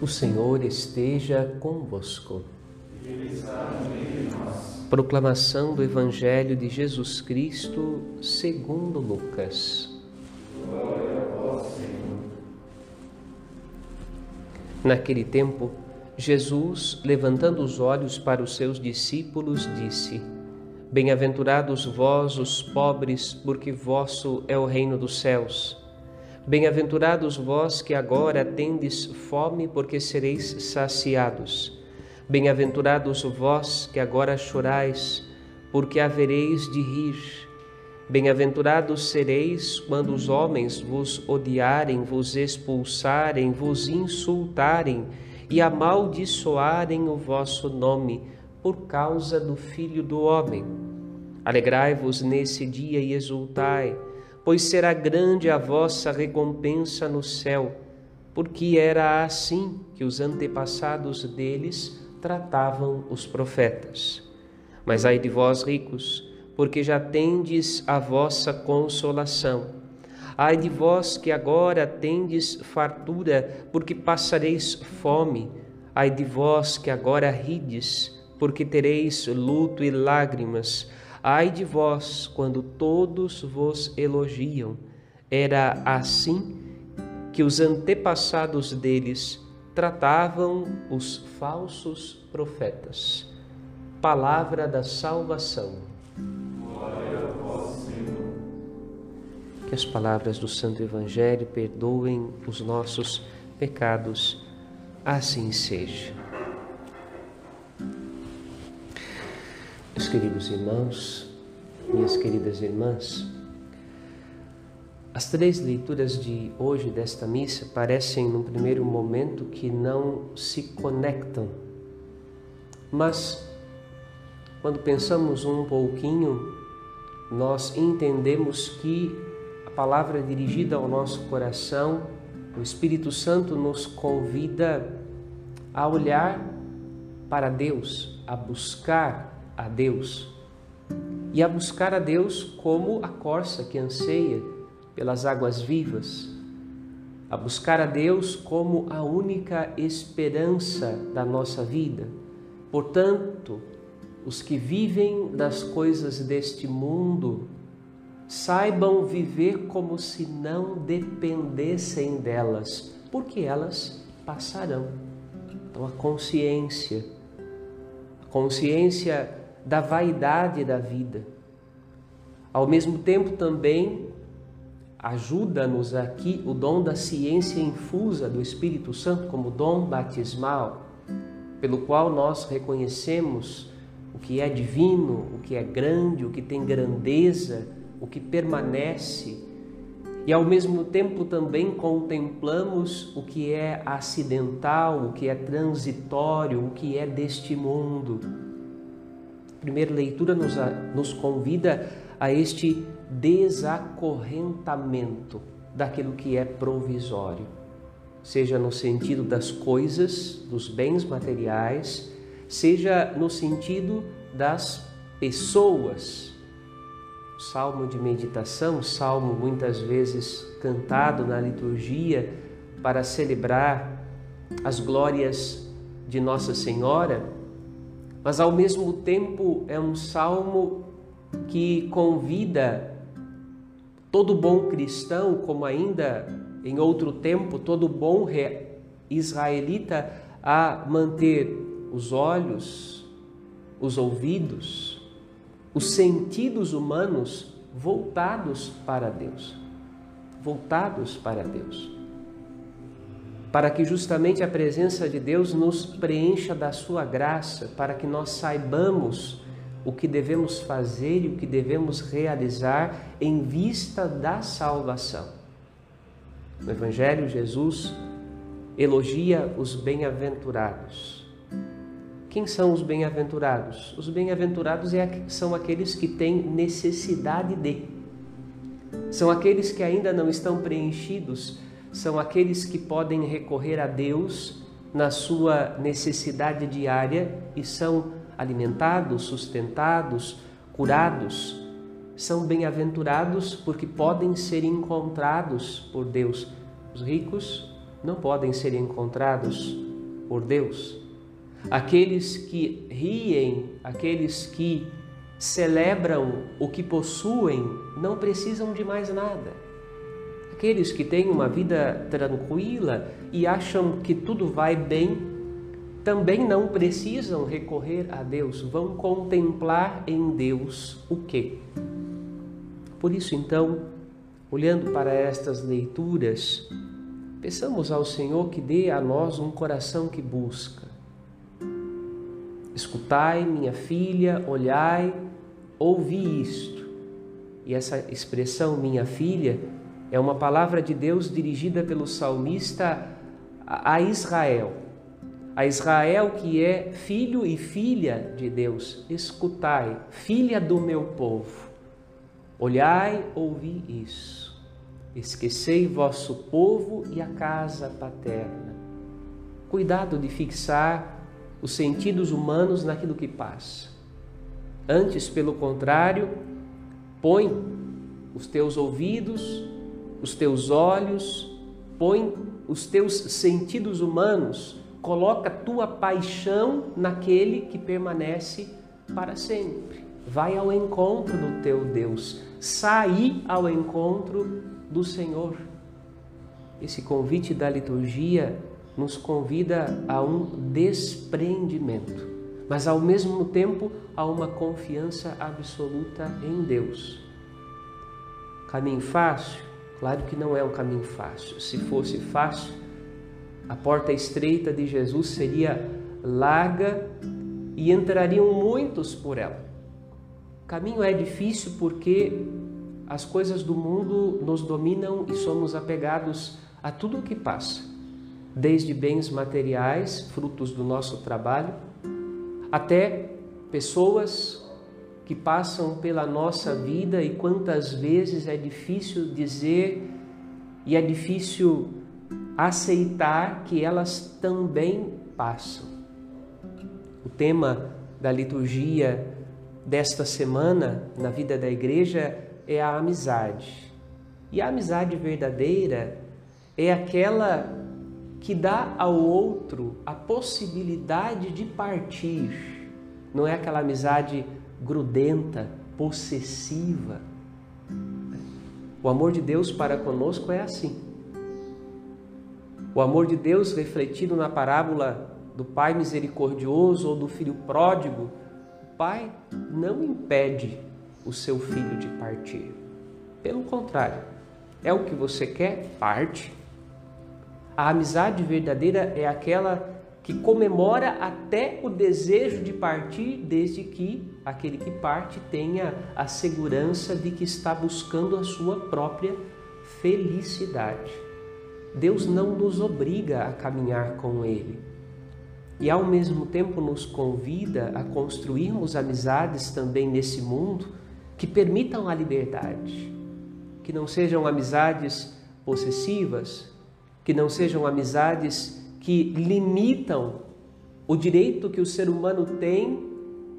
O Senhor esteja convosco. Proclamação do Evangelho de Jesus Cristo segundo Lucas. Glória a vós, Senhor. Naquele tempo, Jesus, levantando os olhos para os seus discípulos, disse: Bem-aventurados vós, os pobres, porque vosso é o reino dos céus. Bem-aventurados vós que agora tendes fome, porque sereis saciados. Bem-aventurados vós que agora chorais, porque havereis de rir. Bem-aventurados sereis quando os homens vos odiarem, vos expulsarem, vos insultarem e amaldiçoarem o vosso nome por causa do Filho do Homem. Alegrai-vos nesse dia e exultai pois será grande a vossa recompensa no céu, porque era assim que os antepassados deles tratavam os profetas. Mas ai de vós, ricos, porque já tendes a vossa consolação. Ai de vós que agora tendes fartura, porque passareis fome. Ai de vós que agora rides, porque tereis luto e lágrimas. Ai de vós, quando todos vos elogiam. Era assim que os antepassados deles tratavam os falsos profetas. Palavra da salvação. Glória a vós, Senhor. Que as palavras do Santo Evangelho perdoem os nossos pecados. Assim seja. Queridos irmãos, minhas queridas irmãs, as três leituras de hoje desta missa parecem, num primeiro momento, que não se conectam, mas quando pensamos um pouquinho, nós entendemos que a palavra dirigida ao nosso coração, o Espírito Santo nos convida a olhar para Deus, a buscar a Deus e a buscar a Deus como a corça que anseia pelas águas vivas, a buscar a Deus como a única esperança da nossa vida. Portanto, os que vivem das coisas deste mundo saibam viver como se não dependessem delas, porque elas passarão. Então, a consciência, a consciência da vaidade da vida. Ao mesmo tempo, também ajuda-nos aqui o dom da ciência infusa do Espírito Santo como dom batismal, pelo qual nós reconhecemos o que é divino, o que é grande, o que tem grandeza, o que permanece. E ao mesmo tempo também contemplamos o que é acidental, o que é transitório, o que é deste mundo primeira leitura nos, nos convida a este desacorrentamento daquilo que é provisório, seja no sentido das coisas, dos bens materiais, seja no sentido das pessoas. O salmo de meditação, salmo muitas vezes cantado na liturgia para celebrar as glórias de Nossa Senhora, mas ao mesmo tempo é um salmo que convida todo bom cristão, como ainda em outro tempo, todo bom israelita, a manter os olhos, os ouvidos, os sentidos humanos voltados para Deus. Voltados para Deus para que justamente a presença de Deus nos preencha da sua graça, para que nós saibamos o que devemos fazer e o que devemos realizar em vista da salvação. No Evangelho, Jesus elogia os bem-aventurados. Quem são os bem-aventurados? Os bem-aventurados é são aqueles que têm necessidade de. São aqueles que ainda não estão preenchidos são aqueles que podem recorrer a Deus na sua necessidade diária e são alimentados, sustentados, curados. São bem-aventurados porque podem ser encontrados por Deus. Os ricos não podem ser encontrados por Deus. Aqueles que riem, aqueles que celebram o que possuem, não precisam de mais nada. Aqueles que têm uma vida tranquila e acham que tudo vai bem, também não precisam recorrer a Deus, vão contemplar em Deus o quê? Por isso, então, olhando para estas leituras, peçamos ao Senhor que dê a nós um coração que busca. Escutai, minha filha, olhai, ouvi isto. E essa expressão, minha filha, é uma palavra de Deus dirigida pelo salmista a Israel. A Israel que é filho e filha de Deus. Escutai, filha do meu povo. Olhai, ouvi isso. Esquecei vosso povo e a casa paterna. Cuidado de fixar os sentidos humanos naquilo que passa. Antes, pelo contrário, põe os teus ouvidos, os teus olhos, põe os teus sentidos humanos, coloca tua paixão naquele que permanece para sempre. Vai ao encontro do teu Deus, sair ao encontro do Senhor. Esse convite da liturgia nos convida a um desprendimento, mas ao mesmo tempo a uma confiança absoluta em Deus. Caminho fácil? Claro que não é um caminho fácil. Se fosse fácil, a porta estreita de Jesus seria larga e entrariam muitos por ela caminho é difícil porque as coisas do mundo nos dominam e somos apegados a tudo o que passa, desde bens materiais, frutos do nosso trabalho, até pessoas que passam pela nossa vida e quantas vezes é difícil dizer e é difícil aceitar que elas também passam. O tema da liturgia desta semana na vida da igreja é a amizade. E a amizade verdadeira é aquela que dá ao outro a possibilidade de partir. Não é aquela amizade grudenta, possessiva. O amor de Deus para conosco é assim. O amor de Deus refletido na parábola do Pai misericordioso ou do filho pródigo pai não impede o seu filho de partir. Pelo contrário, é o que você quer, parte. A amizade verdadeira é aquela que comemora até o desejo de partir, desde que aquele que parte tenha a segurança de que está buscando a sua própria felicidade. Deus não nos obriga a caminhar com Ele e ao mesmo tempo nos convida a construirmos amizades também nesse mundo que permitam a liberdade, que não sejam amizades possessivas, que não sejam amizades que limitam o direito que o ser humano tem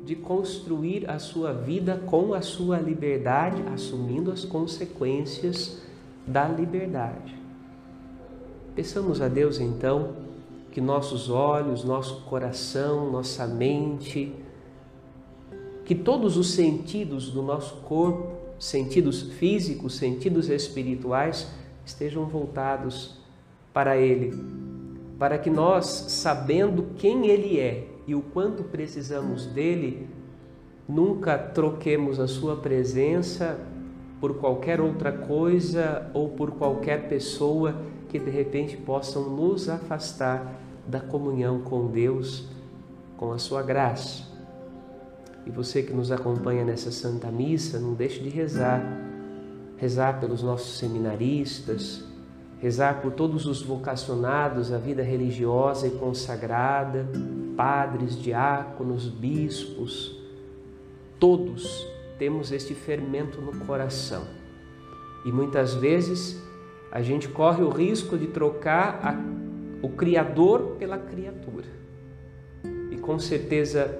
de construir a sua vida com a sua liberdade, assumindo as consequências da liberdade. Peçamos a Deus então que nossos olhos, nosso coração, nossa mente, que todos os sentidos do nosso corpo, sentidos físicos, sentidos espirituais, estejam voltados para Ele, para que nós, sabendo quem Ele é e o quanto precisamos dele, nunca troquemos a Sua presença por qualquer outra coisa ou por qualquer pessoa que de repente possam nos afastar da comunhão com Deus, com a sua graça. E você que nos acompanha nessa Santa Missa, não deixe de rezar. Rezar pelos nossos seminaristas, rezar por todos os vocacionados à vida religiosa e consagrada, padres, diáconos, bispos, todos temos este fermento no coração. E muitas vezes a gente corre o risco de trocar a, o Criador pela criatura. E com certeza,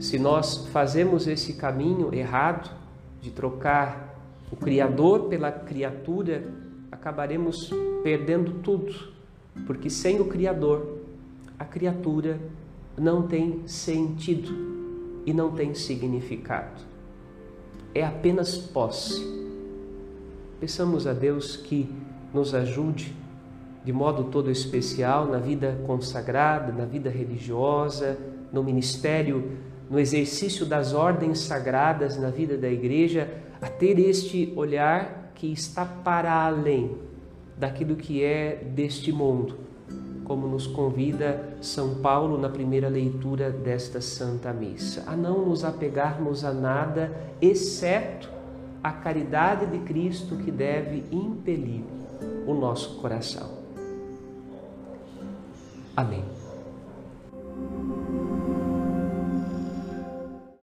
se nós fazemos esse caminho errado de trocar o Criador pela criatura, acabaremos perdendo tudo, porque sem o Criador a criatura não tem sentido e não tem significado. É apenas posse. Peçamos a Deus que nos ajude de modo todo especial na vida consagrada, na vida religiosa, no ministério, no exercício das ordens sagradas na vida da igreja, a ter este olhar que está para além daquilo que é deste mundo, como nos convida São Paulo na primeira leitura desta Santa Missa, a não nos apegarmos a nada exceto a caridade de Cristo que deve impelir o nosso coração. Amém.